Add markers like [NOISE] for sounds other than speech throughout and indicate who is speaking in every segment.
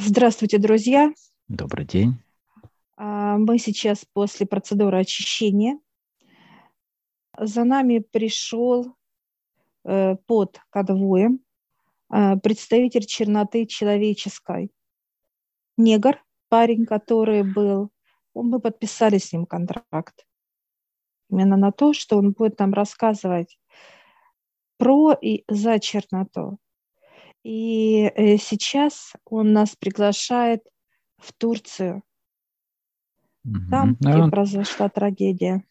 Speaker 1: Здравствуйте, друзья.
Speaker 2: Добрый день.
Speaker 1: А, мы сейчас после процедуры очищения. За нами пришел э, под конвоем э, представитель черноты человеческой. Негр, парень, который был, мы подписали с ним контракт. Именно на то, что он будет нам рассказывать про и за черноту. И э, сейчас он нас приглашает в Турцию. Там, где
Speaker 2: он,
Speaker 1: произошла трагедия.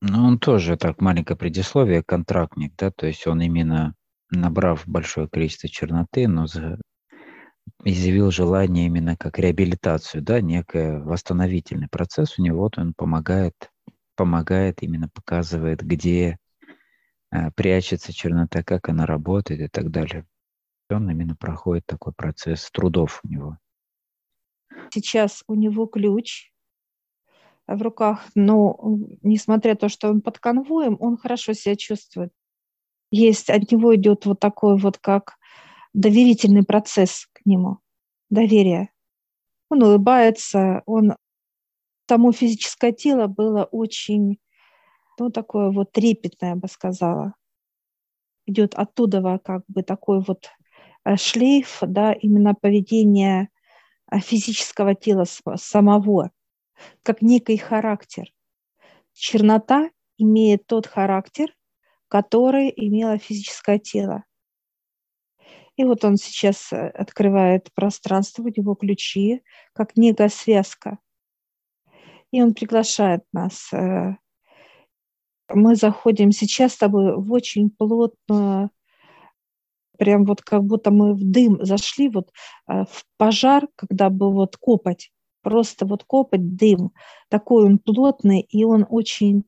Speaker 2: ну, он тоже так маленькое предисловие, контрактник, да, то есть он именно набрав большое количество черноты, но за- изъявил желание именно как реабилитацию, да, некий восстановительный процесс у него, вот он помогает, помогает, именно показывает, где э, прячется чернота, как она работает и так далее. Он именно проходит такой процесс трудов у него.
Speaker 1: Сейчас у него ключ в руках, но несмотря на то, что он под конвоем, он хорошо себя чувствует. Есть от него идет вот такой вот как доверительный процесс к нему, доверие. Он улыбается, он само физическое тело было очень, ну, такое вот трепетное, я бы сказала. Идет оттуда как бы такой вот шлейф, да, именно поведение э, физического тела самого, как некий характер. Чернота имеет тот характер, который имело физическое тело. И вот он сейчас э, открывает пространство, у него ключи, как некая связка. И он приглашает нас. э, Мы заходим сейчас с тобой в очень плотную, прям вот как будто мы в дым зашли, вот э, в пожар, когда бы вот копать, просто вот копать дым. Такой он плотный, и он очень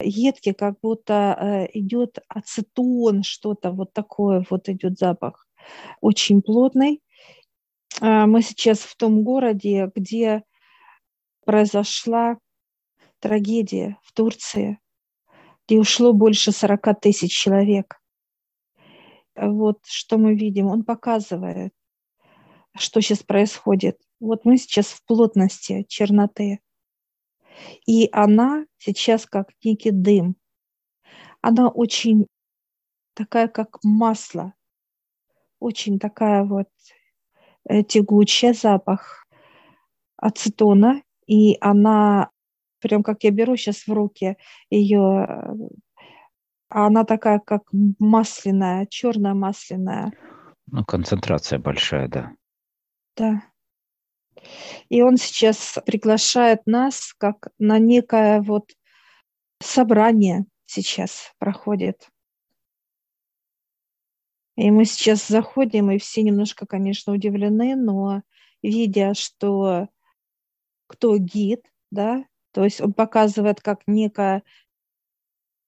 Speaker 1: едкий, как будто э, идет ацетон, что-то вот такое вот идет запах. Очень плотный. А, Мы сейчас в том городе, где произошла трагедия в Турции, где ушло больше 40 тысяч человек. Вот что мы видим. Он показывает, что сейчас происходит. Вот мы сейчас в плотности черноты. И она сейчас как некий дым. Она очень такая, как масло. Очень такая вот э, тягучая запах ацетона. И она, прям как я беру сейчас в руки ее, она такая, как масляная, черная масляная.
Speaker 2: Ну, концентрация большая, да.
Speaker 1: Да. И он сейчас приглашает нас как на некое вот собрание сейчас проходит. И мы сейчас заходим, и все немножко, конечно, удивлены, но видя, что кто гид, да, то есть он показывает как некое,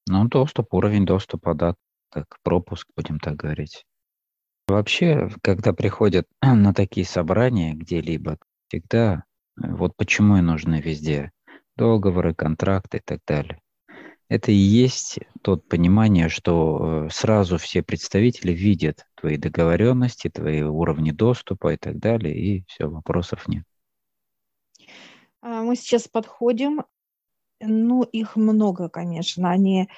Speaker 2: Ну, доступ, уровень доступа, да, как пропуск, будем так говорить. Вообще, когда приходят [CLEARS THROAT] на такие собрания где-либо, всегда, э, вот почему и нужны везде договоры, контракты и так далее. Это и есть тот понимание, что э, сразу все представители видят твои договоренности, твои уровни доступа и так далее, и все, вопросов нет.
Speaker 1: а, мы сейчас подходим, ну, их много, конечно, они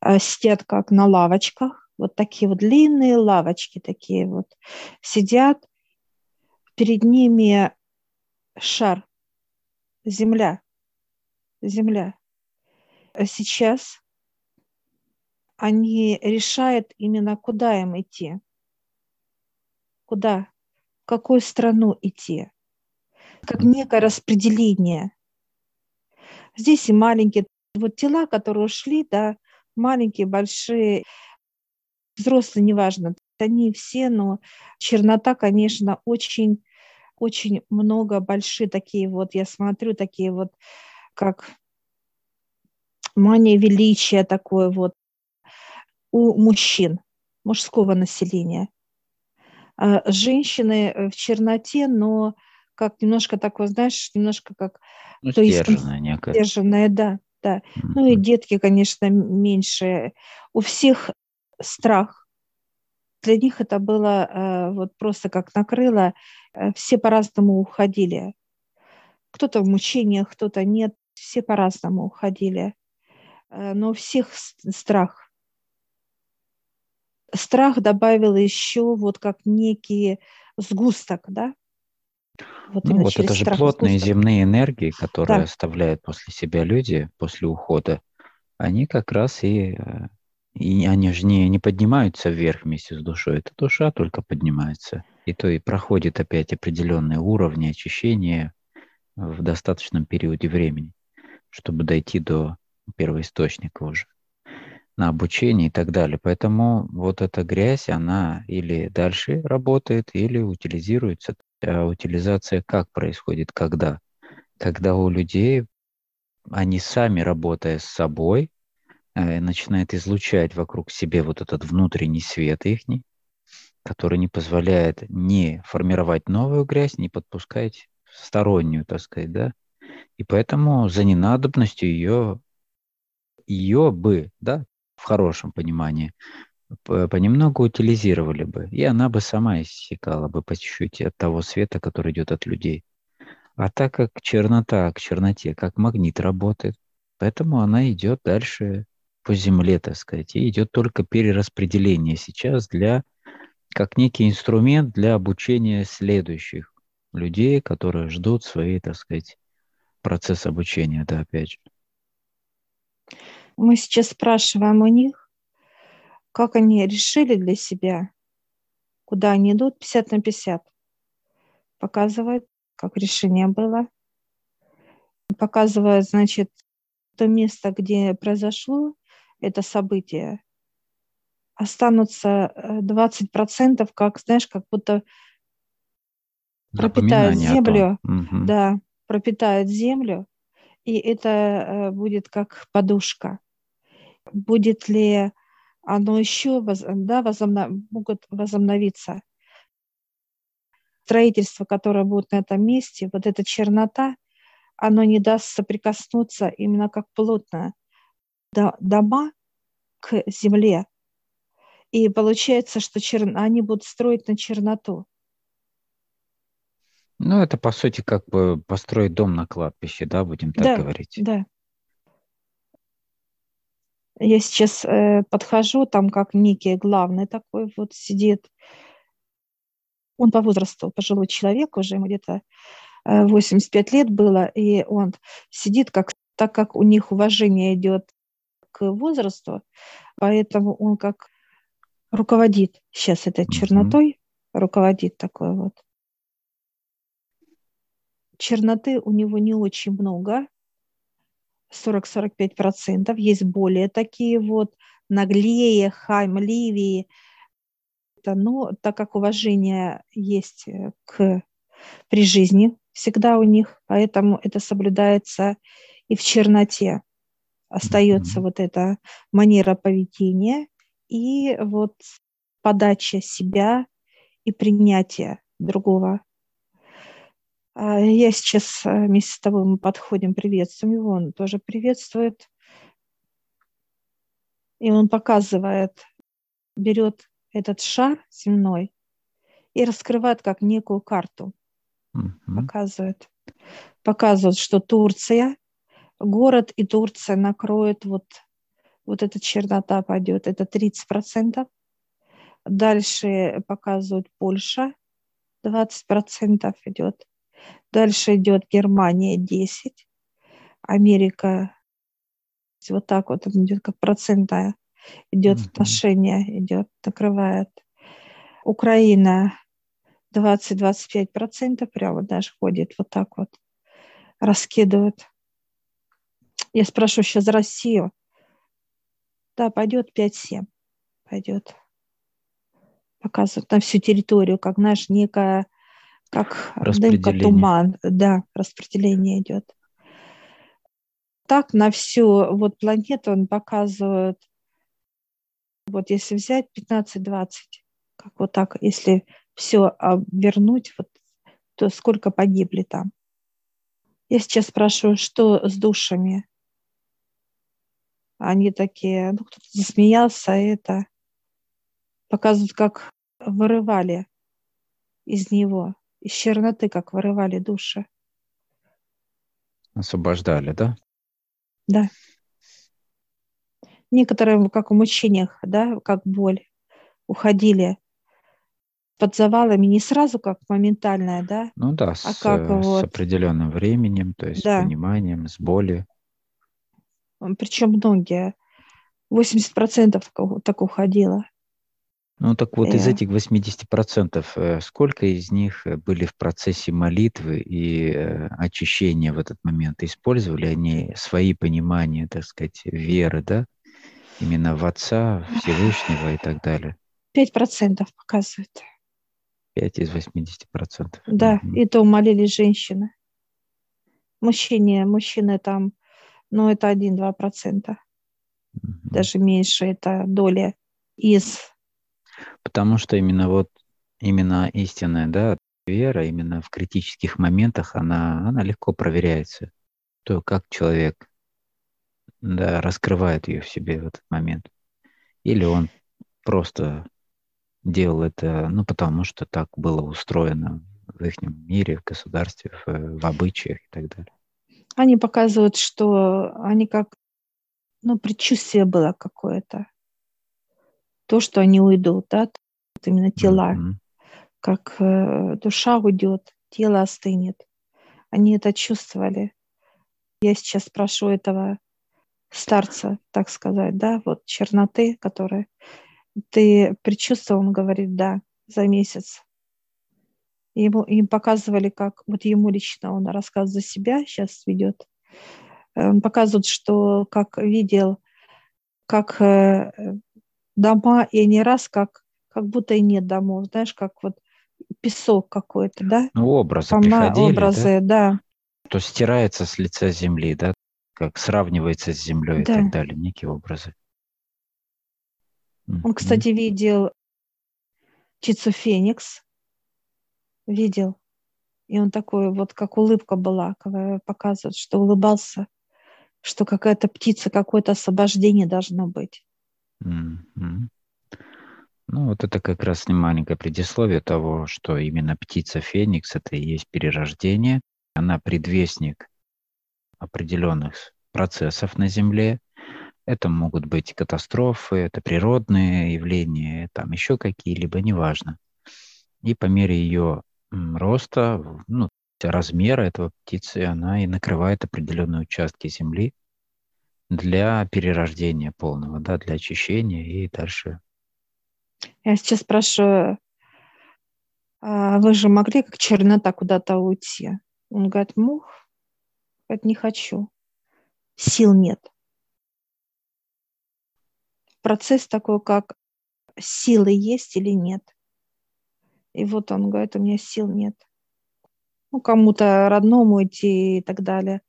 Speaker 1: э, сидят как на лавочках, вот такие вот длинные лавочки такие вот сидят, перед ними шар, земля, земля. А Сейчас они решают именно, куда им идти, куда, в какую страну идти, как некое распределение. Здесь и маленькие вот тела, которые ушли, да, маленькие, большие, взрослые, неважно, они все, но чернота, конечно, очень, очень много большие такие вот, я смотрю, такие вот, как мания величия такое вот у мужчин, мужского населения. А Женщины э, в черноте, но как немножко такое, знаешь, немножко как
Speaker 2: Ну,
Speaker 1: То есть
Speaker 2: некая.
Speaker 1: сдержанная, да, да. Ну и детки, конечно, меньше. У всех страх, для них это было э, вот просто как накрыло, э, все по-разному уходили. Кто-то в мучениях, кто-то нет, все по-разному уходили. Э, но у всех страх. Страх добавил еще вот как некий сгусток, да?
Speaker 2: Вот, ну, вот это же плотные сгусток. земные энергии, которые да. оставляют после себя люди после ухода, они как раз и и они же не, не поднимаются вверх вместе с душой. Это душа только поднимается. И то и проходит опять определенные уровни очищения в достаточном периоде времени, чтобы дойти до первоисточника уже на обучение и так далее. Поэтому вот эта грязь, она или дальше работает, или утилизируется. А утилизация как происходит? Когда? Когда у людей, они сами, работая с собой, Э, начинает излучать вокруг себя вот этот внутренний свет их, который не позволяет не формировать новую грязь, не подпускать стороннюю, так сказать, да. И поэтому за ненадобностью ее, ее бы, да, в хорошем понимании, понемногу утилизировали бы, и она бы сама иссякала бы по чуть-чуть от того света, который идет от людей. А так как чернота к черноте, как магнит работает, поэтому она идет дальше по земле, так сказать, и идет только перераспределение сейчас для, как некий инструмент для обучения следующих людей, которые ждут свои, так сказать, процесс обучения, да, опять же.
Speaker 1: Мы сейчас спрашиваем у них, как они решили для себя, куда они идут, 50 на 50. Показывает, как решение было. Показывает, значит, то место, где произошло, это событие, останутся 20%, э, как, знаешь, как будто пропитают землю, угу. да, пропитают землю, и это э, будет как подушка. Будет ли оно еще, да, возобнов... могут возобновиться? Строительство, которое будет на этом месте, вот эта чернота, оно не даст соприкоснуться именно как плотно дома к земле. И получается, что чер... они будут строить на черноту.
Speaker 2: Ну, это, по сути, как бы построить дом на кладбище, да, будем так
Speaker 1: да,
Speaker 2: говорить.
Speaker 1: Да. Я сейчас э, подхожу, там как некий главный такой вот сидит. Он по возрасту пожилой человек, уже ему где-то э, 85 лет было, и он сидит, как, так как у них уважение идет к возрасту, поэтому он как руководит сейчас этой чернотой, руководит такой вот. Черноты у него не очень много, 40-45%. Есть более такие вот наглее, хаймливее. Но так как уважение есть э, к, при жизни всегда у них, поэтому это соблюдается и в черноте остается mm-hmm. вот эта манера поведения и вот подача себя и принятие другого. А я сейчас э, вместе с тобой мы подходим, приветствуем его, он тоже приветствует. И он показывает, берет этот шар земной и раскрывает как некую карту. Mm-hmm. Показывает. Показывает, что Турция город и Турция накроют вот, вот эта чернота пойдет, это 30%. Дальше показывают Польша, 20% идет. Дальше идет Германия 10, Америка вот так вот идет, как процентное идет mm-hmm. отношение, идет, накрывает. Украина 20-25% прямо даже ходит вот так вот, раскидывает. Я спрошу сейчас Россию. Да, пойдет 5-7. Пойдет. Показывают на всю территорию, как, знаешь, некая, как дымка, туман. Да, распределение идет. Так на всю вот планету он показывает, вот если взять 15-20, как вот так, если все вернуть, вот, то сколько погибли там. Я сейчас спрашиваю, что с душами? Они такие, ну, кто-то засмеялся, это Показывают, как вырывали из него, из черноты, как вырывали души.
Speaker 2: Освобождали, да?
Speaker 1: Да. Некоторые, как в мучениях, да, как боль, уходили под завалами не сразу, как моментальная, да?
Speaker 2: Ну да, а с, как, с вот, определенным временем, то есть да. с пониманием, с болью.
Speaker 1: Причем многие, 80% так уходило.
Speaker 2: Ну так вот, из э. этих 80%, э, сколько из них э, были в процессе молитвы и очищения в этот момент? Использовали они свои понимания, так сказать, веры, да? Именно в Отца, Всевышнего и так далее?
Speaker 1: 5% показывает.
Speaker 2: 5 из 80%.
Speaker 1: Да, угу. и то молились женщины. Мужчине, мужчины там, ну, это 1-2%. Угу. Даже меньше, это доля из
Speaker 2: Потому что именно вот именно истинная, да, вера именно в критических моментах, она, она легко проверяется. То, как человек да, раскрывает ее в себе в этот момент. Или он просто делал это, ну, потому что так было устроено в их мире, в государстве, в, в обычаях и так далее.
Speaker 1: Они показывают, что они как, ну, предчувствие было какое-то то, что они уйдут, да, вот именно тела, mm-hmm. как э, душа уйдет, тело остынет. Они это чувствовали. Я сейчас прошу этого старца, так сказать, да, вот черноты, который ты предчувствовал, он говорит, да, за месяц. Ему, им показывали, как, вот ему лично он рассказывает за себя, сейчас ведет, он показывает, что как видел, как э, дома, и не раз как, как будто и нет домов, знаешь, как вот песок какой-то, да?
Speaker 2: Ну, образы Дома, приходили,
Speaker 1: образы, да? да.
Speaker 2: То стирается с лица земли, да? Как сравнивается с землей да. и так далее, некие образы.
Speaker 1: Он, кстати, mm-hmm. видел птицу Феникс, видел. И он такой, вот как улыбка была, показывает, что улыбался, что какая-то птица, какое-то освобождение должно быть.
Speaker 2: Ну, вот это как раз маленькое предисловие того, что именно птица Феникс – это и есть перерождение. Она предвестник определенных процессов на Земле. Это могут быть катастрофы, это природные явления, там еще какие-либо, неважно. И по мере ее роста, ну, размера этого птицы, она и накрывает определенные участки Земли, для перерождения полного, да, для очищения и дальше.
Speaker 1: Я сейчас спрашиваю, а вы же могли как чернота куда-то уйти? Он говорит, мух, это не хочу, сил нет. Процесс такой, как силы есть или нет. И вот он говорит, у меня сил нет. Ну, кому-то родному идти и так далее.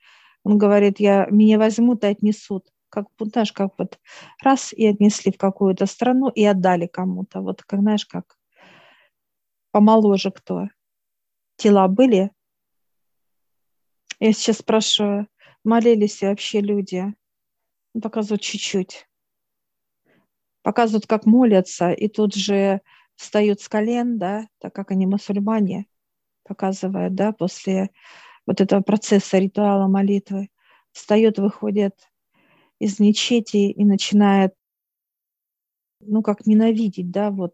Speaker 1: Он говорит, я, меня возьмут и отнесут. Как, знаешь, как вот раз и отнесли в какую-то страну и отдали кому-то. Вот, как, знаешь, как помоложе кто. Тела были? Я сейчас спрашиваю, молились вообще люди? Он показывают чуть-чуть. Показывают, как молятся, и тут же встают с колен, да, так как они мусульмане, показывают, да, после вот этого процесса ритуала молитвы, встает, выходит из мечети и начинает, ну, как ненавидеть, да, вот,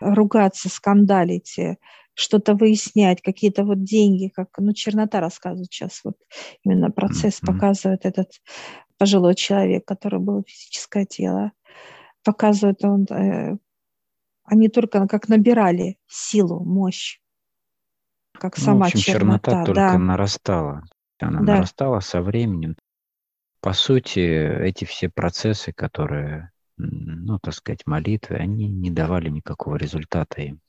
Speaker 1: ругаться, скандалить, э, что-то выяснять, какие-то вот деньги, как, ну, чернота рассказывает сейчас, вот именно процесс mm-hmm. показывает этот пожилой человек, который был физическое тело, показывает он, э, они только как набирали силу, мощь как ну, сама в общем, чернота.
Speaker 2: чернота только да. нарастала. Она да. нарастала со временем. По сути, эти все процессы, которые, ну, так сказать, молитвы, они не давали никакого результата им.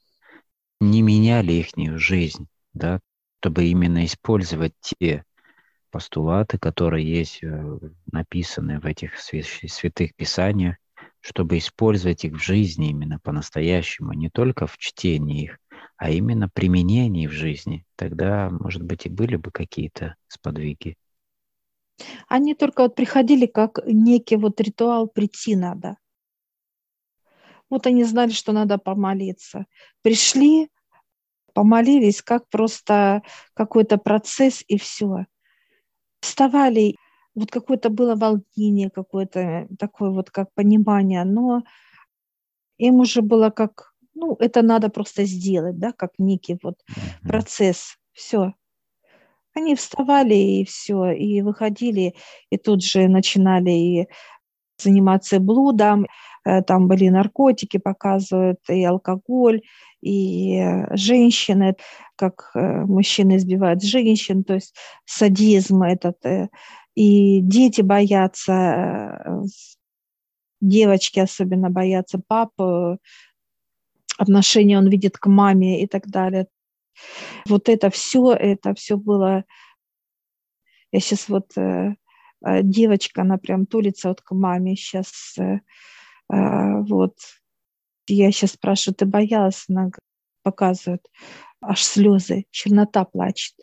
Speaker 2: Не меняли их жизнь, да, чтобы именно использовать те постулаты, которые есть э, написаны в этих святых писаниях, чтобы использовать их в жизни именно по-настоящему, не только в чтении их, а именно применение в жизни, тогда, может быть, и были бы какие-то сподвиги.
Speaker 1: Они только вот приходили как некий вот ритуал прийти надо. Вот они знали, что надо помолиться. Пришли, помолились, как просто какой-то процесс и все. Вставали, вот какое-то было волнение, какое-то такое вот как понимание, но им уже было как, ну, это надо просто сделать, да, как некий вот процесс, все. Они вставали и все, и выходили, и тут же начинали и заниматься блудом, э, там были наркотики, показывают, и алкоголь, и э, женщины, как э, мужчины избивают женщин, то есть садизм этот, и дети боятся, девочки особенно боятся папы, отношения он видит к маме и так далее. Вот это все, это все было... Я сейчас вот Э, девочка, она прям тулится вот к маме сейчас. Э, э, вот. Я сейчас спрашиваю, ты боялась? Она показывает, аж слезы, чернота плачет.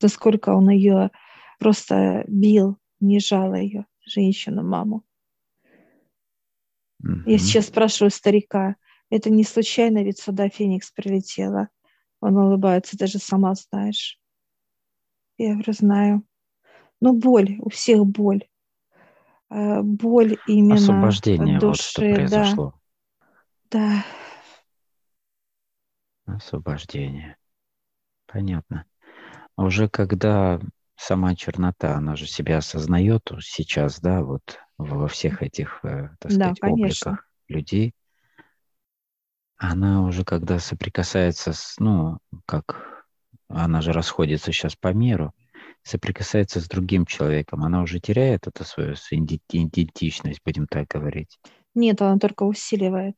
Speaker 1: За сколько он ее просто бил, не жала ее, женщину, маму. Mm-hmm. Я сейчас спрашиваю старика, это не случайно, ведь сюда Феникс прилетела. Он улыбается, даже сама знаешь. Я говорю, знаю. Ну, боль, у всех боль. Э, боль именно
Speaker 2: Освобождение, души, вот что произошло.
Speaker 1: Да.
Speaker 2: да. Освобождение. Понятно. А уже когда сама чернота, она же себя осознает сейчас, да, вот во всех этих, э, так сказать, да, обликах людей, она уже когда соприкасается с, ну, как она же расходится сейчас по миру, соприкасается с другим человеком, она уже теряет эту свою идентичность, будем так говорить?
Speaker 1: Нет, она только усиливает.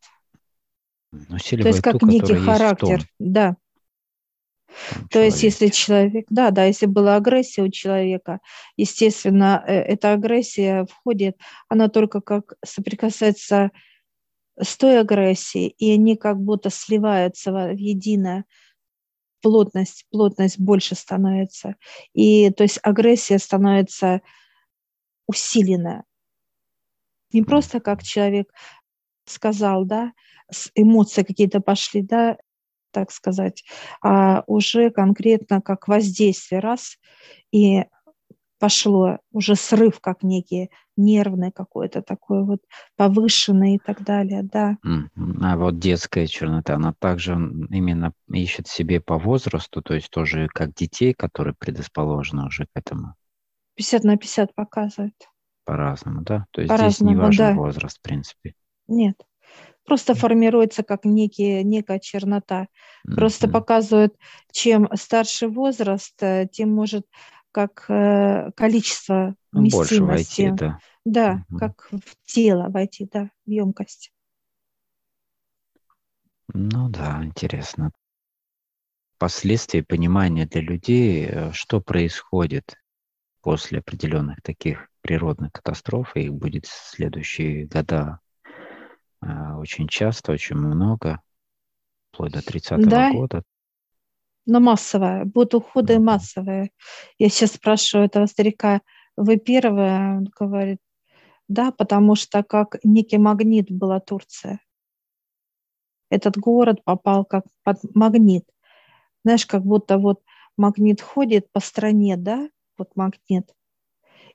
Speaker 2: Усиливает
Speaker 1: То есть как
Speaker 2: ту,
Speaker 1: некий характер, да. То есть если человек, да, да, если была агрессия у человека, естественно, э, эта агрессия входит, она только как соприкасается с той агрессией, и они как будто сливаются в единое плотность, плотность больше становится. И то есть агрессия становится усиленная. Не просто как человек сказал, да, эмоции какие-то пошли, да, так сказать, а уже конкретно как воздействие раз, и пошло уже срыв как некий нервный какой-то такой вот повышенный и так далее, да.
Speaker 2: А вот детская чернота, она также именно ищет себе по возрасту, то есть тоже как детей, которые предрасположены уже к этому?
Speaker 1: 50 на 50 показывает.
Speaker 2: По-разному, да? То есть По здесь не важен да. возраст, в принципе.
Speaker 1: Нет. Просто формируется как некие, некая чернота. Просто mm-hmm. показывают, чем старше возраст, э, тем может как э, количество вместимости.
Speaker 2: Больше войти, да.
Speaker 1: Да, угу. как в тело войти, да, в емкость.
Speaker 2: Ну да, интересно. Последствия понимания для людей, э, что происходит после определенных таких природных катастроф, и их будет в следующие года э, очень часто, очень много, вплоть до 30-го да. года
Speaker 1: но массовая, будут уходы массовые. Я сейчас спрашиваю этого старика, вы первая? Он говорит, да, потому что как некий магнит была Турция. Этот город попал как под магнит. Знаешь, как будто вот магнит ходит по стране, да, вот магнит,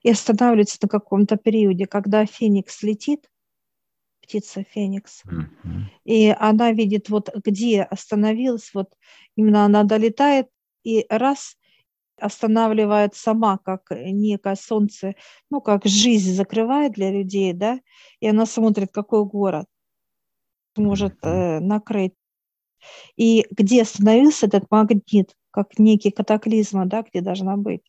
Speaker 1: и останавливается на каком-то периоде, когда Феникс летит, птица Феникс. Mm-hmm. И она видит, вот где остановилась, вот именно она долетает, и раз останавливает сама, как некое солнце, ну, как жизнь закрывает для людей, да, и она смотрит, какой город может э, накрыть. И где остановился этот магнит, как некий катаклизм, да, где должна быть.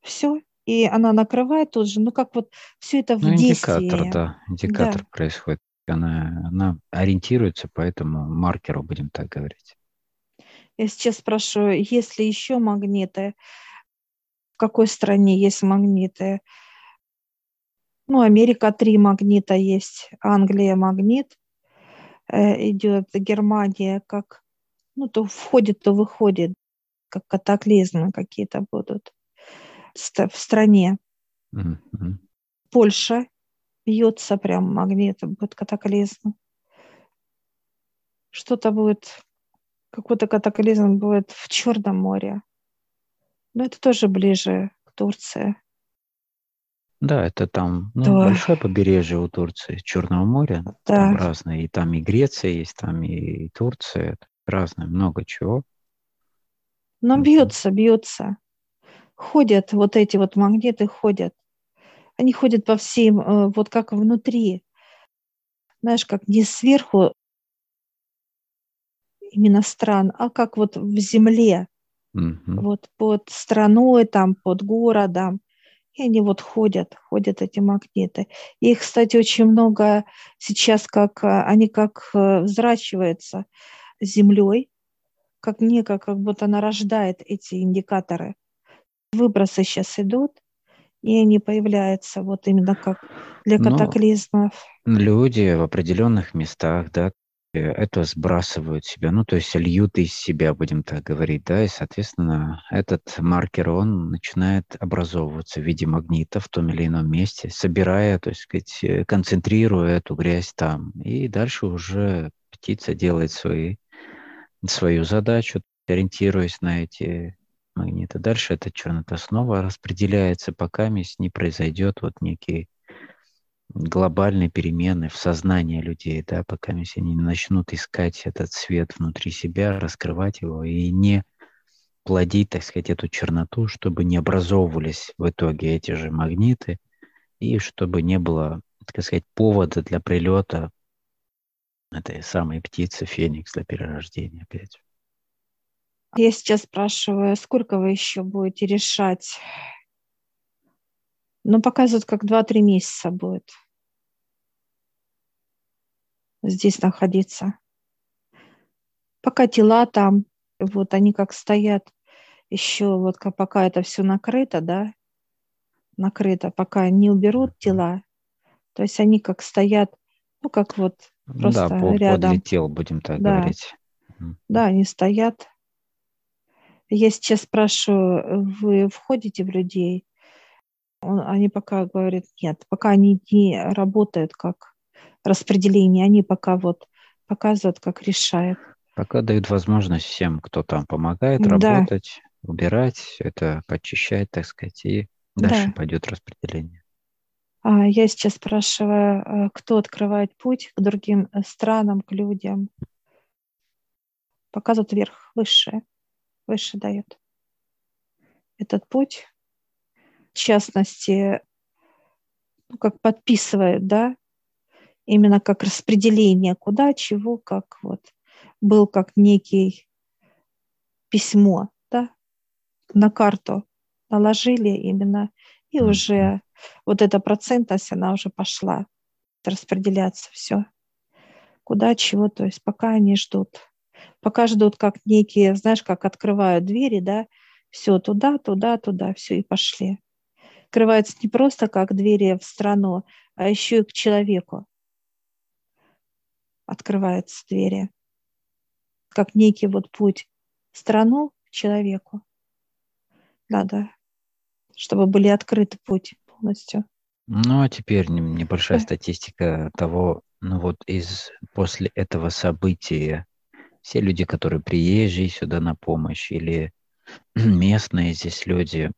Speaker 1: Все, и она накрывает тут же, ну как вот все это в ну, действии.
Speaker 2: Индикатор, да, индикатор да. происходит. Она, она ориентируется по этому маркеру, будем так говорить.
Speaker 1: Я сейчас спрашиваю, есть ли еще магниты? В какой стране есть магниты? Ну, Америка три магнита есть, Англия магнит, э, идет Германия как, ну, то входит, то выходит, как катаклизмы какие-то будут в стране. Mm-hmm. Польша бьется прям магнитом, будет катаклизм. что-то будет, какой-то катаклизм будет в Черном море. Но это тоже ближе к Турции.
Speaker 2: Да, это там ну, да. большое побережье у Турции, Черного моря. Да. Там разные. И там и Греция есть, там и Турция. Разное, много чего.
Speaker 1: Но бьется, бьется. Ходят вот эти вот магниты, ходят. Они ходят по всем, э, вот как внутри. Знаешь, как не сверху именно стран, а как вот в земле. Угу. Вот под страной, там, под городом. И они вот ходят, ходят эти магниты. Их, кстати, очень много сейчас, как э, они как э, взращиваются землей, как некое, как будто она рождает эти индикаторы. Выбросы сейчас идут, и они появляются вот именно как для катаклизмов.
Speaker 2: Но люди в определенных местах, да, это сбрасывают себя, ну, то есть льют из себя, будем так говорить, да, и, соответственно, этот маркер, он начинает образовываться в виде магнита в том или ином месте, собирая, то есть, сказать, э, концентрируя эту грязь там, и дальше уже птица делает свои, свою задачу, ориентируясь на эти магниты. Дальше эта чернота снова распределяется, пока не произойдет вот некий глобальные перемены в сознании людей, да, пока они не начнут искать этот свет внутри себя, раскрывать его и не плодить, так сказать, эту черноту, чтобы не образовывались в итоге эти же магниты, и чтобы не было, так сказать, повода для прилета этой самой птицы Феникс для перерождения опять.
Speaker 1: Я сейчас спрашиваю, сколько вы еще будете решать? Ну, показывают, как 2-3 месяца будет здесь находиться. Пока тела там, вот они как стоят, еще вот пока это все накрыто, да, накрыто, пока не уберут тела, то есть они как стоят, ну как вот просто да, по, рядом.
Speaker 2: подле тел, будем так да. говорить.
Speaker 1: Да, они стоят. Я сейчас спрашиваю, вы входите в людей? Они пока говорят, нет, пока они не работают как распределение, они пока вот показывают, как решают.
Speaker 2: Пока дают возможность всем, кто там помогает да. работать, убирать, это почищать, так сказать, и дальше да. пойдет распределение.
Speaker 1: А я сейчас спрашиваю, э, кто открывает путь к другим э, странам, к людям? Показывает вверх, выше, выше дает. Этот путь, в частности, ну, как подписывает, да, именно как распределение, куда, чего, как вот. Был как некий письмо, да, на карту наложили именно, и уже вот эта процентность, она уже пошла распределяться все. Куда, чего, то есть пока они ждут. Пока ждут как некие, знаешь, как открывают двери, да, все туда, туда, туда, все и пошли. Открывается не просто как двери в страну, а еще и к человеку открываются двери, как некий вот путь в страну к человеку. Надо, чтобы были открыты путь полностью.
Speaker 2: Ну, а теперь небольшая да. статистика того, ну вот из после этого события все люди, которые приезжие сюда на помощь или [CLEARS THROAT] местные здесь люди,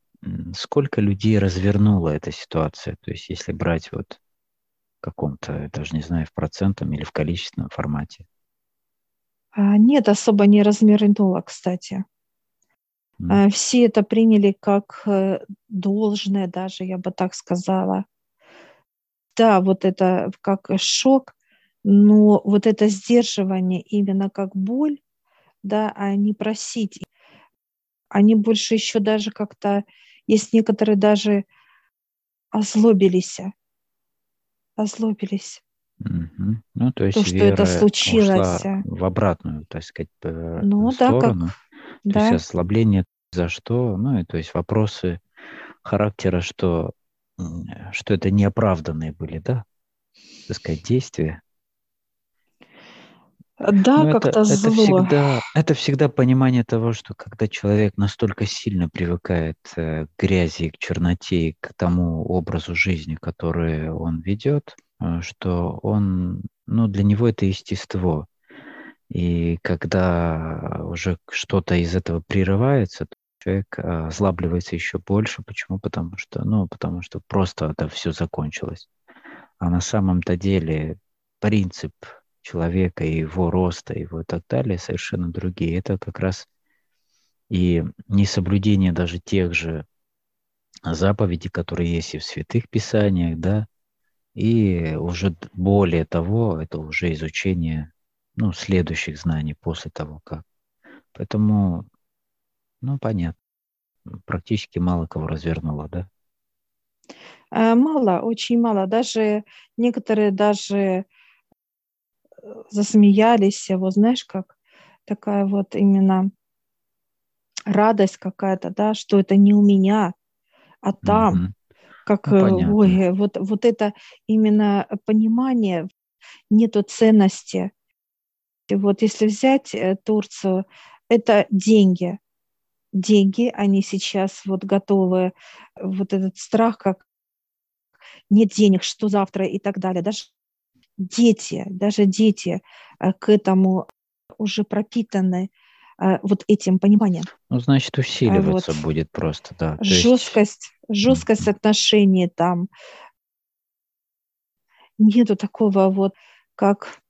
Speaker 2: сколько людей развернула эта ситуация? То есть если брать вот каком-то, даже не знаю, в процентном или в количественном формате?
Speaker 1: А, нет, особо не размернула, кстати. Mm. Все это приняли как э, должное даже, я бы так сказала. Да, вот это как шок, но вот это сдерживание именно как боль, да, а не просить. Они больше еще даже как-то, есть некоторые даже озлобились озлобились.
Speaker 2: Угу. Ну, то есть то, что это случилось. Ушла в обратную, так сказать, ну, сторону. Да, как... То да. есть ослабление за что, ну, и то есть вопросы характера, что, что это неоправданные были, да, так сказать, действия.
Speaker 1: Да, как-то это, зло.
Speaker 2: Это всегда, это всегда понимание того, что когда человек настолько сильно привыкает э, к грязи, к черноте, к тому образу жизни, который он ведет, э, что он, ну, для него это естество. И когда уже что-то из этого прерывается, то человек а, озлабливается еще больше. Почему? Потому что, ну, потому что просто это все закончилось. А на самом-то деле принцип человека, и его роста, его и так далее совершенно другие. Это как раз и несоблюдение даже тех же заповедей, которые есть и в святых писаниях, да, и уже более того, это уже изучение ну, следующих знаний после того, как. Поэтому, ну, понятно. Практически мало кого развернуло, да?
Speaker 1: А, мало, очень мало. Даже некоторые даже э, засмеялись, вот знаешь, как такая вот именно радость какая-то, да, что это не у меня, а там, угу. как, ну, ой, вот, вот это именно понимание, нету ценности. Вот если взять э, Турцию, это деньги. Деньги, они сейчас вот готовы, вот этот страх, как нет денег, что завтра и так далее. Даже дети, даже дети э, к этому уже пропитаны э, вот этим пониманием.
Speaker 2: Ну, значит, усиливаться вот. будет просто, да.
Speaker 1: жесткость, есть... жесткость отношений там. Нету такого вот, как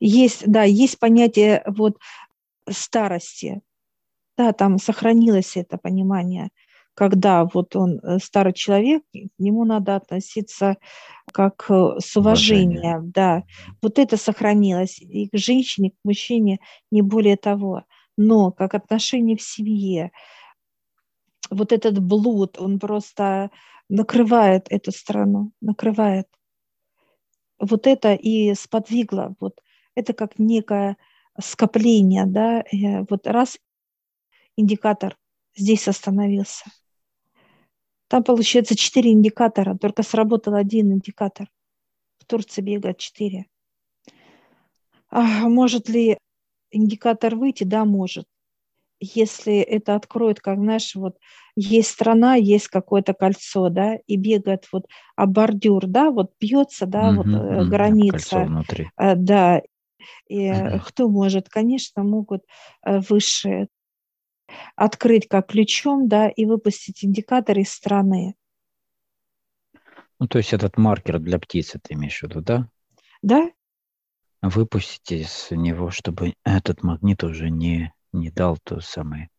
Speaker 1: есть, да, есть понятие вот старости. Да, там сохранилось это понимание когда вот он э, старый человек, к нему надо относиться как э, с уважением, Уважение. да. Вот это сохранилось и к женщине, к мужчине, не более того. Но как отношение в семье, вот этот блуд, он просто накрывает эту страну, накрывает. Вот это и сподвигло, вот это как некое скопление, да, э, вот раз индикатор здесь остановился – там получается четыре индикатора, только сработал один индикатор. В Турции бегает четыре. А может ли индикатор выйти? Да, может. Если это откроет, как знаешь, вот есть страна, есть какое-то кольцо, да, и бегает вот а бордюр, да, вот бьется, да, угу, вот угу, граница. Кольцо внутри. Э, да. И угу. кто может? Конечно, могут э, высшие открыть как ключом, да, и выпустить индикатор из страны.
Speaker 2: Ну, то есть этот маркер для птицы ты имеешь в виду, да?
Speaker 1: Да.
Speaker 2: Выпустить из него, чтобы этот магнит уже не, не дал то самое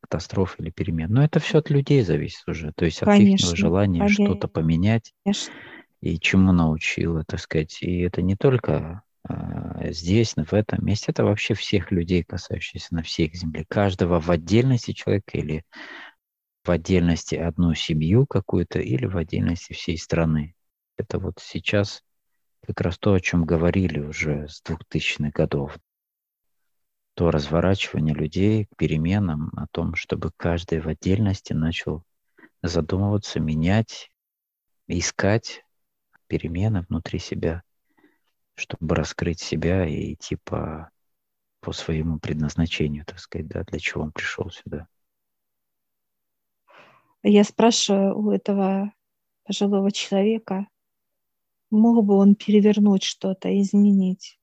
Speaker 2: катастрофы или перемен. Но это все от людей зависит уже. То есть конечно, от их желания что-то поменять. Конечно. И чему научила, так сказать. И это не только здесь, в этом месте, это вообще всех людей, касающихся на всей земле, каждого в отдельности человека или в отдельности одну семью какую-то или в отдельности всей страны. Это вот сейчас как раз то, о чем говорили уже с 2000-х годов. То разворачивание людей к переменам, о том, чтобы каждый в отдельности начал задумываться, менять, искать перемены внутри себя – чтобы раскрыть себя и идти по, по своему предназначению, так сказать, да, для чего он пришел сюда.
Speaker 1: Я спрашиваю у этого пожилого человека, мог бы он перевернуть что-то, изменить.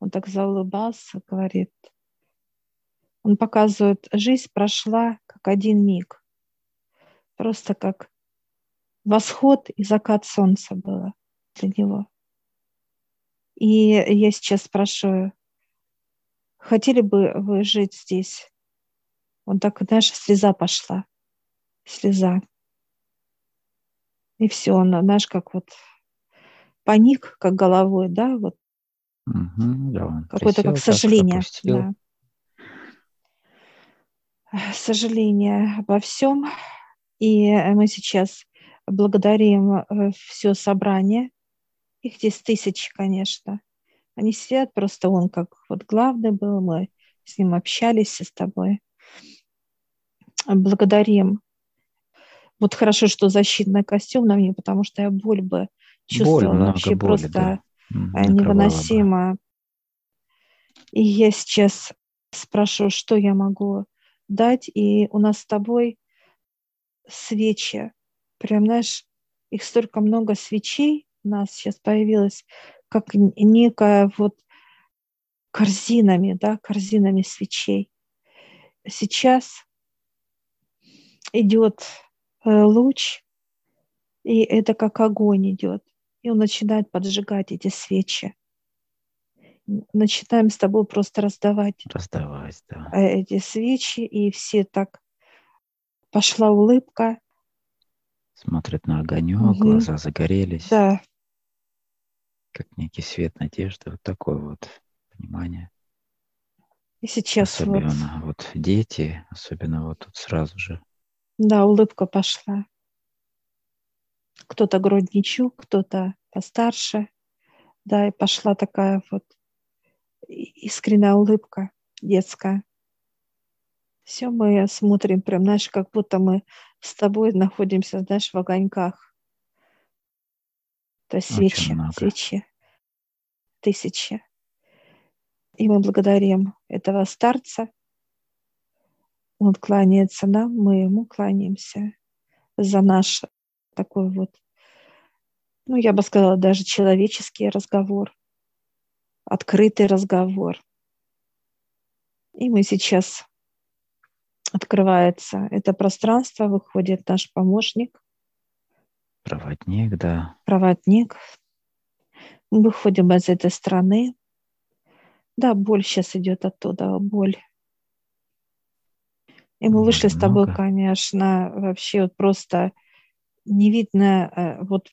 Speaker 1: Он так заулыбался, говорит. Он показывает, жизнь прошла как один миг. Просто как восход и закат солнца было для него. И я сейчас спрашиваю, хотели бы вы жить здесь? Он так, знаешь, слеза пошла. Слеза. И все, он, знаешь, как вот паник, как головой, да, вот.
Speaker 2: Угу, да,
Speaker 1: Какое-то как сожаление. Да. Сожаление обо всем. И мы сейчас благодарим э, все собрание их здесь тысячи, конечно. Они сидят, просто он как вот главный был, мы с ним общались с тобой. Благодарим. Вот хорошо, что защитный костюм на мне, потому что я боль бы чувствовала боль, вообще боли, просто да. невыносимо. И я сейчас спрашиваю, что я могу дать, и у нас с тобой свечи. Прям, знаешь, их столько много свечей, у нас сейчас появилась как некая вот корзинами, да, корзинами свечей. Сейчас идет э, луч, и это как огонь идет. И он начинает поджигать эти свечи. Начинаем с тобой просто раздавать.
Speaker 2: Раздавать, да.
Speaker 1: Э, эти свечи, и все так пошла улыбка.
Speaker 2: Смотрят на огонек, угу. глаза загорелись.
Speaker 1: Да.
Speaker 2: Как некий свет надежды, вот такое вот понимание.
Speaker 1: И сейчас
Speaker 2: особенно вот, вот дети, особенно вот тут сразу же.
Speaker 1: Да, улыбка пошла. Кто-то грудничок, кто-то постарше. Да, и пошла такая вот искренняя улыбка детская. Все мы смотрим прям, знаешь, как будто мы с тобой находимся, знаешь, в огоньках. То есть свечи, свечи, тысячи. И мы благодарим этого старца. Он кланяется нам, мы ему кланяемся за наш такой вот, ну, я бы сказала, даже человеческий разговор, открытый разговор. И мы сейчас открывается это пространство, выходит наш помощник.
Speaker 2: Проводник, да.
Speaker 1: Проводник. Выходим из этой страны. Да, боль сейчас идет оттуда, боль. И мы вышли с тобой, конечно, вообще вот просто не видно, э, вот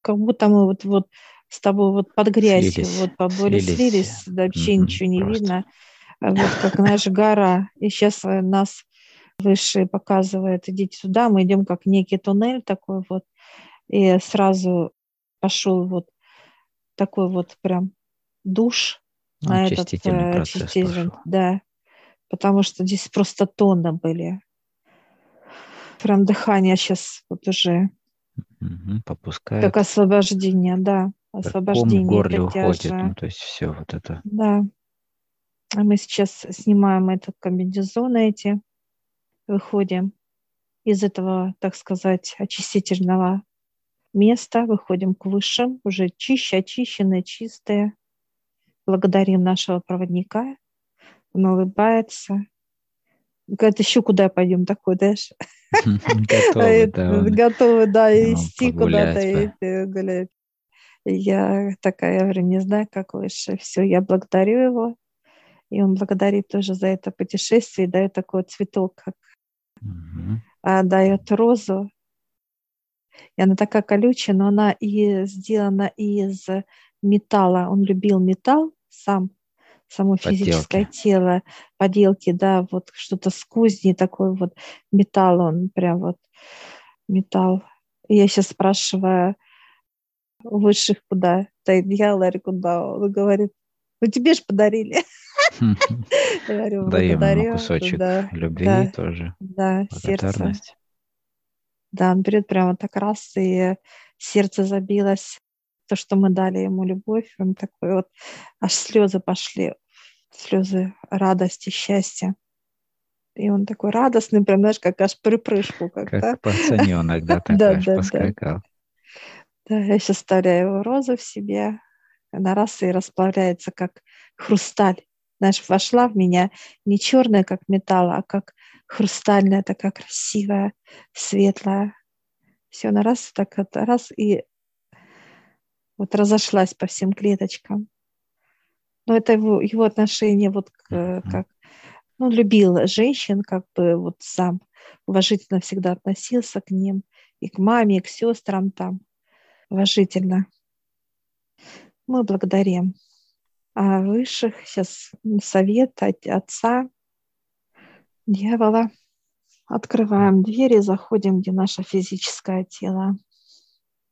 Speaker 1: как будто мы вот, вот с тобой вот под грязью, слились, вот по боли слились, слились да, вообще mm-hmm, ничего не просто. видно. А вот как наша гора. И сейчас э, нас выше показывает, идите сюда, мы идем как некий туннель такой вот. И сразу пошел вот такой вот прям душ ну, на этот
Speaker 2: очистительный,
Speaker 1: э, да, потому что здесь просто тонны были. Прям дыхание сейчас вот уже
Speaker 2: угу, попускает.
Speaker 1: Как освобождение, да, освобождение.
Speaker 2: в горле уходит, ну, то есть все вот это.
Speaker 1: Да. А мы сейчас снимаем этот комбинезон эти, выходим из этого, так сказать, очистительного места, выходим к высшим, уже чище, очищенные, чистые. Благодарим нашего проводника. Он улыбается. Говорит, еще куда пойдем такой, знаешь? [LAUGHS]
Speaker 2: Готовы, да.
Speaker 1: Готовы, да, идти куда-то гулять. Я такая, я говорю, не знаю, как лучше. Все, я благодарю его. И он благодарит тоже за это путешествие, дает такой цветок, как угу. а, дает розу. И она такая колючая, но она и сделана из металла. Он любил металл сам, само физическое поделки. тело, поделки, да, вот что-то с кузней, такой вот металл, он прям вот металл. И я сейчас спрашиваю высших, куда? Я говорю, куда? Он говорит, ну тебе же подарили.
Speaker 2: Даем ему кусочек любви тоже.
Speaker 1: Да, сердце. Да, он берет прямо так раз, и сердце забилось. То, что мы дали ему любовь, он такой вот, аж слезы пошли, слезы радости, счастья. И он такой радостный, прям, знаешь, как аж припрыжку.
Speaker 2: Как, как пацаненок, [LAUGHS] да, такой аж поскакал.
Speaker 1: Да, я сейчас вставляю его розу в себе, она раз и расплавляется, как хрусталь знаешь, вошла в меня не черная, как металл, а как хрустальная, такая красивая, светлая. Все, на раз, так это раз и вот разошлась по всем клеточкам. Но это его, его отношение вот к, как, ну, любил женщин, как бы вот сам уважительно всегда относился к ним, и к маме, и к сестрам там, уважительно. Мы благодарим а высших, сейчас совет от отца, дьявола. Открываем двери, заходим, где наше физическое тело.